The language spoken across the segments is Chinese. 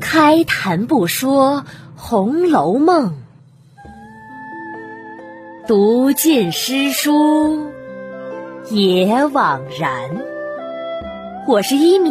开谈不说《红楼梦》，读尽诗书也枉然。我是一米，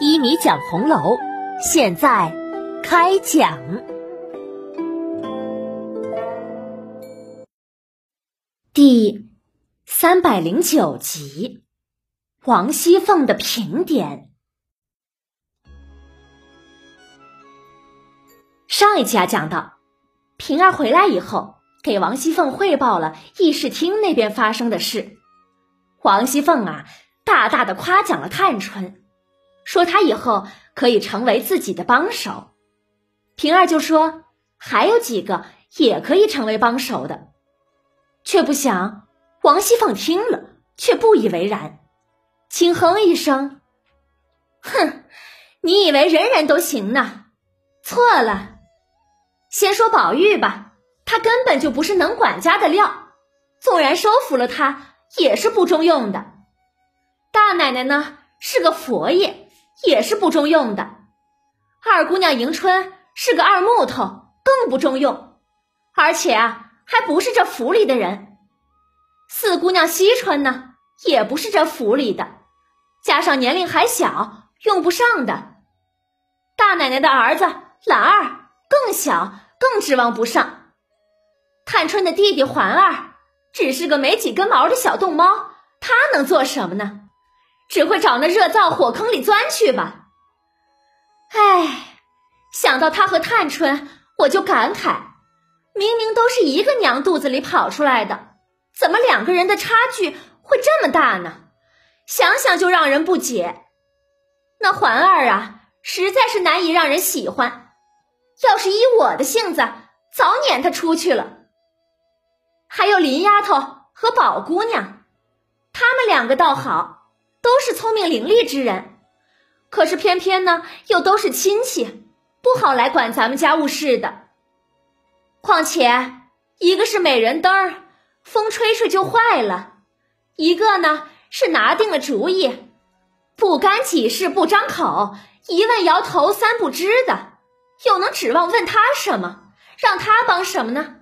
一米讲红楼，现在开讲第三百零九集：王熙凤的评点。上一集啊，讲到平儿回来以后，给王熙凤汇报了议事厅那边发生的事。王熙凤啊，大大的夸奖了探春，说她以后可以成为自己的帮手。平儿就说还有几个也可以成为帮手的，却不想王熙凤听了却不以为然，轻哼一声：“哼，你以为人人都行呢？错了。”先说宝玉吧，他根本就不是能管家的料，纵然收服了他，也是不中用的。大奶奶呢，是个佛爷，也是不中用的。二姑娘迎春是个二木头，更不中用，而且啊，还不是这府里的人。四姑娘惜春呢，也不是这府里的，加上年龄还小，用不上的。大奶奶的儿子兰儿更小。更指望不上，探春的弟弟环儿只是个没几根毛的小冻猫，他能做什么呢？只会找那热灶火坑里钻去吧。唉，想到他和探春，我就感慨：明明都是一个娘肚子里跑出来的，怎么两个人的差距会这么大呢？想想就让人不解。那环儿啊，实在是难以让人喜欢。要是依我的性子，早撵他出去了。还有林丫头和宝姑娘，他们两个倒好，都是聪明伶俐之人。可是偏偏呢，又都是亲戚，不好来管咱们家务事的。况且一个是美人灯，风吹吹就坏了；一个呢是拿定了主意，不干几事不张口，一问摇头三不知的。又能指望问他什么，让他帮什么呢？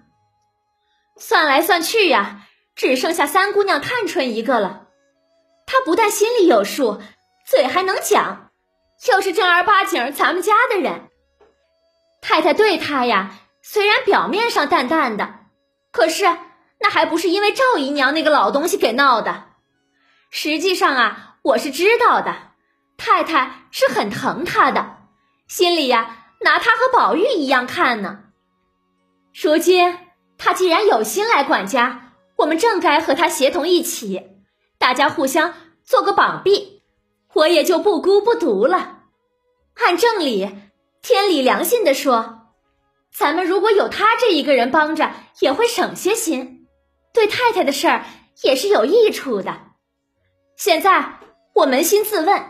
算来算去呀，只剩下三姑娘探春一个了。她不但心里有数，嘴还能讲，又是正儿八经咱们家的人。太太对她呀，虽然表面上淡淡的，可是那还不是因为赵姨娘那个老东西给闹的。实际上啊，我是知道的，太太是很疼她的，心里呀。拿他和宝玉一样看呢。如今他既然有心来管家，我们正该和他协同一起，大家互相做个绑臂，我也就不孤不独了。按正理，天理良心的说，咱们如果有他这一个人帮着，也会省些心，对太太的事儿也是有益处的。现在我扪心自问，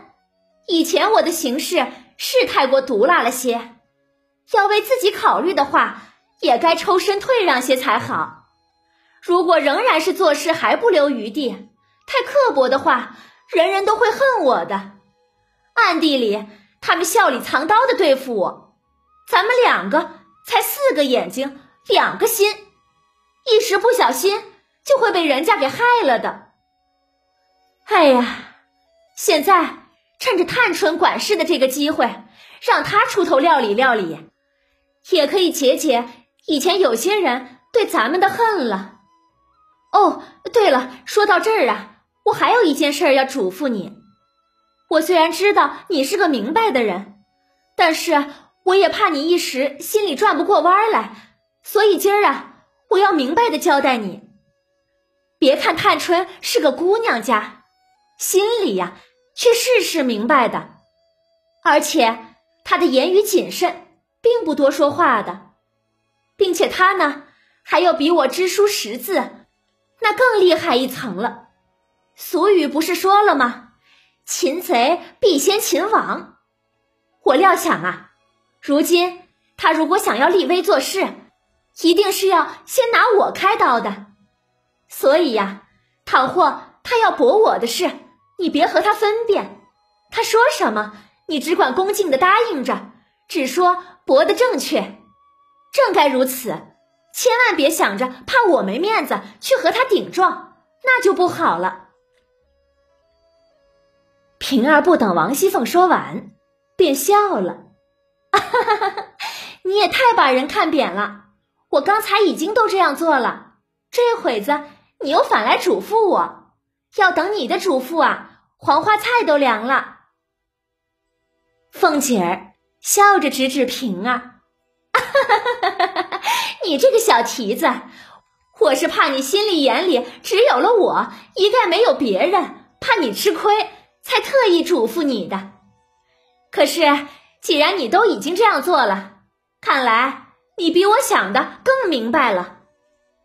以前我的行事是太过毒辣了些。要为自己考虑的话，也该抽身退让些才好。如果仍然是做事还不留余地，太刻薄的话，人人都会恨我的。暗地里，他们笑里藏刀的对付我。咱们两个才四个眼睛，两个心，一时不小心就会被人家给害了的。哎呀，现在趁着探春管事的这个机会，让她出头料理料理。也可以解解以前有些人对咱们的恨了。哦，对了，说到这儿啊，我还有一件事要嘱咐你。我虽然知道你是个明白的人，但是我也怕你一时心里转不过弯来，所以今儿啊，我要明白的交代你。别看探春是个姑娘家，心里呀却事事明白的，而且她的言语谨慎。并不多说话的，并且他呢，还要比我知书识字，那更厉害一层了。俗语不是说了吗？擒贼必先擒王。我料想啊，如今他如果想要立威做事，一定是要先拿我开刀的。所以呀，倘或他要驳我的事，你别和他分辨，他说什么你只管恭敬的答应着，只说驳的正确，正该如此，千万别想着怕我没面子去和他顶撞，那就不好了。平儿不等王熙凤说完，便笑了：“哈哈哈哈你也太把人看扁了！我刚才已经都这样做了，这会子你又反来嘱咐我，要等你的嘱咐啊，黄花菜都凉了。”凤姐儿笑着指指平儿：“ 你这个小蹄子，我是怕你心里眼里只有了我，一概没有别人，怕你吃亏。”才特意嘱咐你的，可是既然你都已经这样做了，看来你比我想的更明白了。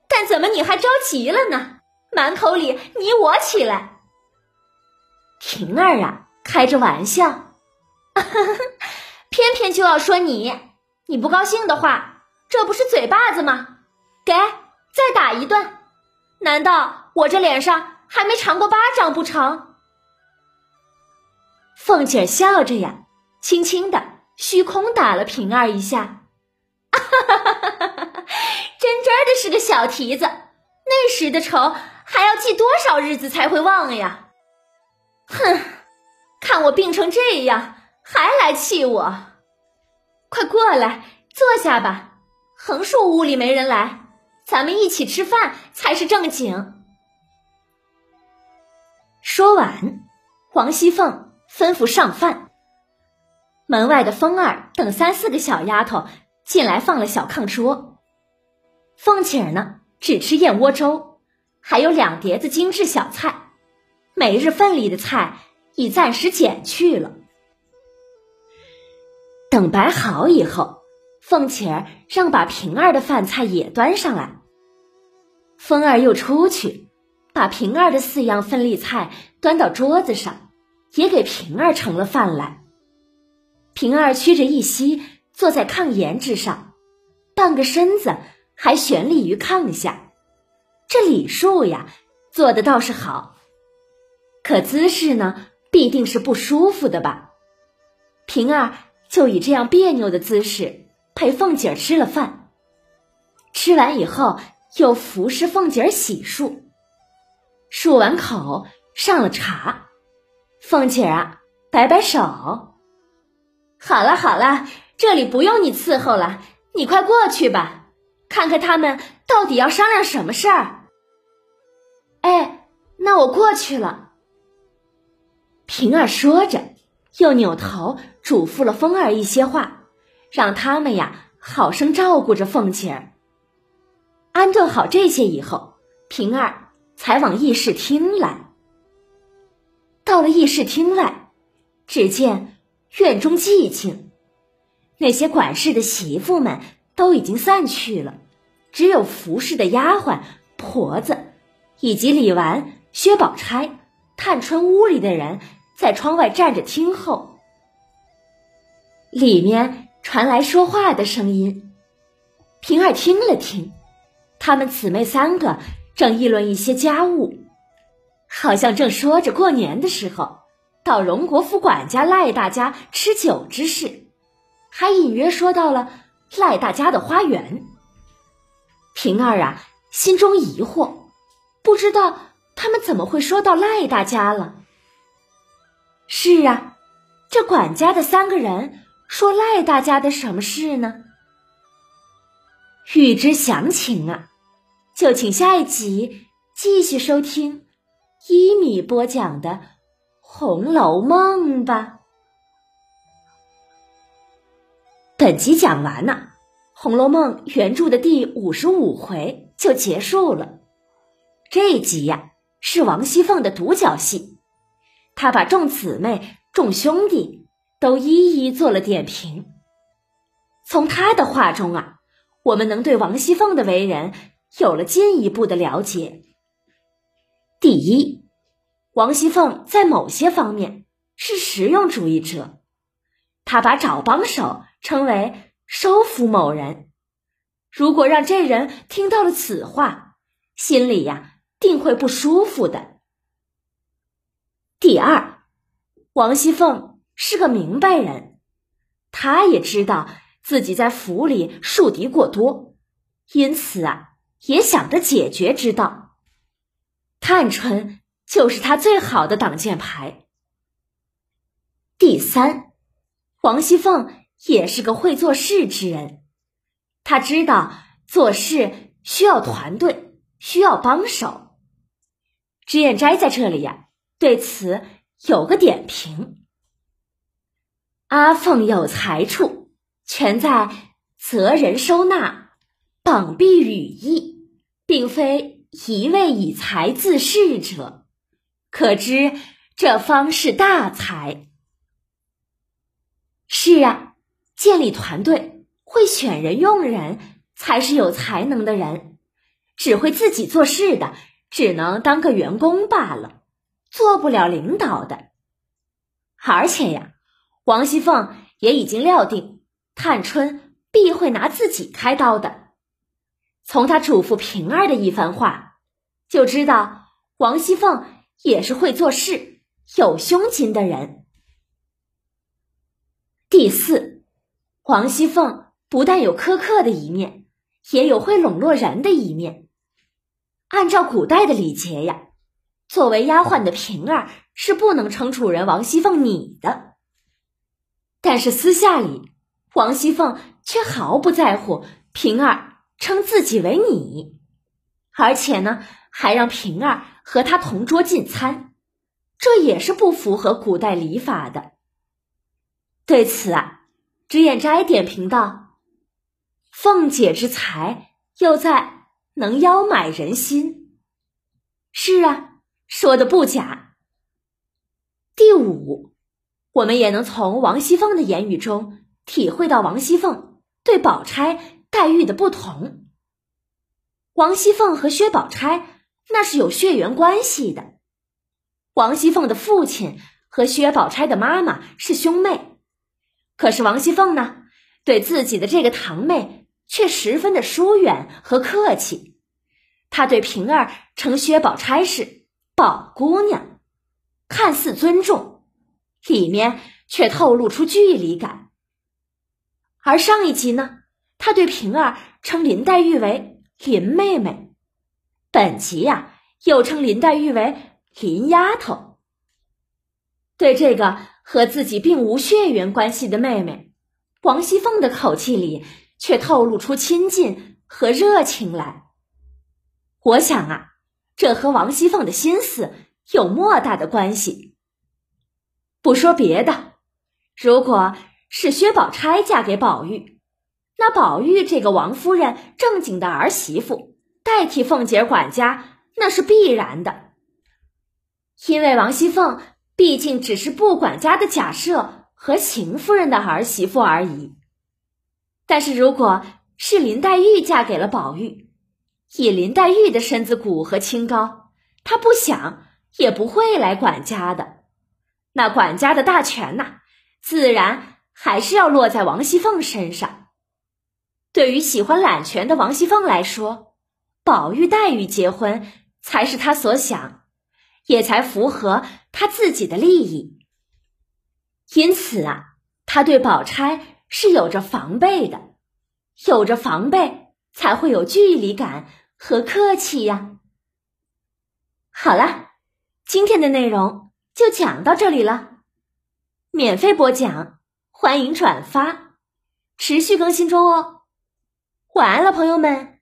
但怎么你还着急了呢？满口里你我起来。平儿啊，开着玩笑，偏偏就要说你，你不高兴的话，这不是嘴巴子吗？给，再打一顿。难道我这脸上还没尝过巴掌不成？凤姐笑着呀，轻轻的虚空打了平儿一下，哈哈哈哈哈！真真的是个小蹄子，那时的仇还要记多少日子才会忘呀？哼，看我病成这样，还来气我？快过来坐下吧，横竖屋里没人来，咱们一起吃饭才是正经。说完，王熙凤。吩咐上饭。门外的风儿等三四个小丫头进来，放了小炕桌。凤姐儿呢，只吃燕窝粥，还有两碟子精致小菜，每日份里的菜已暂时减去了。等摆好以后，凤姐儿让把平儿的饭菜也端上来。风儿又出去，把平儿的四样分例菜端到桌子上。也给平儿盛了饭来。平儿屈着一膝，坐在炕沿之上，半个身子还悬立于炕下。这礼数呀，做的倒是好，可姿势呢，必定是不舒服的吧？平儿就以这样别扭的姿势陪凤姐吃了饭。吃完以后，又服侍凤姐洗漱，漱完口，上了茶。凤姐儿啊，摆摆手，好了好了，这里不用你伺候了，你快过去吧，看看他们到底要商量什么事儿。哎，那我过去了。平儿说着，又扭头嘱咐了风儿一些话，让他们呀好生照顾着凤姐儿。安顿好这些以后，平儿才往议事厅来。到了议事厅外，只见院中寂静，那些管事的媳妇们都已经散去了，只有服侍的丫鬟、婆子，以及李纨、薛宝钗、探春屋里的人在窗外站着听候。里面传来说话的声音，平儿听了听，他们姊妹三个正议论一些家务。好像正说着过年的时候到荣国府管家赖大家吃酒之事，还隐约说到了赖大家的花园。平儿啊，心中疑惑，不知道他们怎么会说到赖大家了。是啊，这管家的三个人说赖大家的什么事呢？欲知详情啊，就请下一集继续收听。一米播讲的《红楼梦》吧。本集讲完了，《红楼梦》原著的第五十五回就结束了。这一集呀，是王熙凤的独角戏，他把众姊妹、众兄弟都一一做了点评。从他的话中啊，我们能对王熙凤的为人有了进一步的了解。第一，王熙凤在某些方面是实用主义者，他把找帮手称为收服某人。如果让这人听到了此话，心里呀定会不舒服的。第二，王熙凤是个明白人，他也知道自己在府里树敌过多，因此啊，也想着解决之道。探春就是他最好的挡箭牌。第三，王熙凤也是个会做事之人，他知道做事需要团队，需要帮手。脂砚斋在这里呀，对此有个点评：阿凤有才处，全在择人收纳，绑臂羽翼，并非一味以才自恃者，可知这方是大才。是啊，建立团队，会选人用人，才是有才能的人。只会自己做事的。只能当个员工罢了，做不了领导的。而且呀，王熙凤也已经料定探春必会拿自己开刀的。从她嘱咐平儿的一番话，就知道王熙凤也是会做事、有胸襟的人。第四，王熙凤不但有苛刻的一面，也有会笼络人的一面。按照古代的礼节呀，作为丫鬟的平儿是不能称主人王熙凤你的。但是私下里，王熙凤却毫不在乎平儿称自己为你，而且呢，还让平儿和他同桌进餐，这也是不符合古代礼法的。对此啊，脂砚斋点评道：“凤姐之才，又在。”能邀买人心，是啊，说的不假。第五，我们也能从王熙凤的言语中体会到王熙凤对宝钗待遇的不同。王熙凤和薛宝钗那是有血缘关系的，王熙凤的父亲和薛宝钗的妈妈是兄妹，可是王熙凤呢，对自己的这个堂妹。却十分的疏远和客气，他对平儿称薛宝钗是宝姑娘，看似尊重，里面却透露出距离感。而上一集呢，他对平儿称林黛玉为林妹妹，本集呀又称林黛玉为林丫头。对这个和自己并无血缘关系的妹妹，王熙凤的口气里。却透露出亲近和热情来。我想啊，这和王熙凤的心思有莫大的关系。不说别的，如果是薛宝钗嫁给宝玉，那宝玉这个王夫人正经的儿媳妇代替凤姐管家，那是必然的。因为王熙凤毕竟只是不管家的假设和邢夫人的儿媳妇而已。但是，如果是林黛玉嫁给了宝玉，以林黛玉的身子骨和清高，她不想也不会来管家的。那管家的大权呐，自然还是要落在王熙凤身上。对于喜欢揽权的王熙凤来说，宝玉、黛玉结婚才是她所想，也才符合她自己的利益。因此啊，她对宝钗。是有着防备的，有着防备才会有距离感和客气呀。好了，今天的内容就讲到这里了。免费播讲，欢迎转发，持续更新中哦。晚安了，朋友们，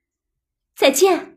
再见。